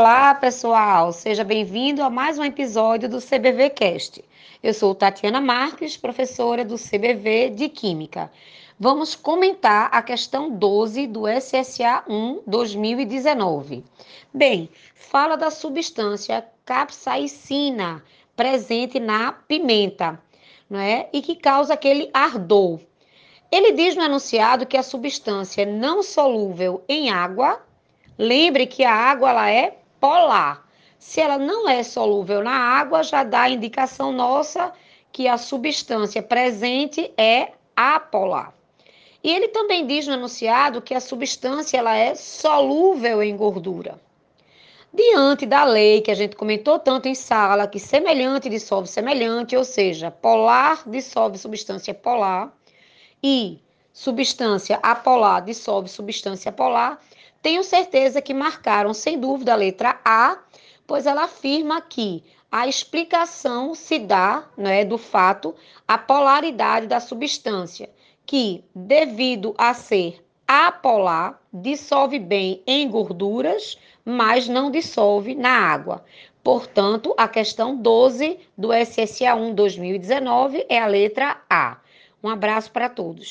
Olá, pessoal! Seja bem-vindo a mais um episódio do CBV Cast. Eu sou Tatiana Marques, professora do CBV de Química. Vamos comentar a questão 12 do SSA 1 2019. Bem, fala da substância capsaicina presente na pimenta, não é? E que causa aquele ardor. Ele diz no enunciado que a substância não solúvel em água, lembre que a água ela é polar. Se ela não é solúvel na água, já dá a indicação nossa que a substância presente é apolar. E ele também diz no enunciado que a substância ela é solúvel em gordura. Diante da lei que a gente comentou tanto em sala, que semelhante dissolve semelhante, ou seja, polar dissolve substância polar e substância apolar dissolve substância polar, tenho certeza que marcaram sem dúvida a letra A, pois ela afirma que a explicação se dá, né, do fato, a polaridade da substância, que devido a ser apolar, dissolve bem em gorduras, mas não dissolve na água. Portanto, a questão 12 do SSA 1 2019 é a letra A. Um abraço para todos.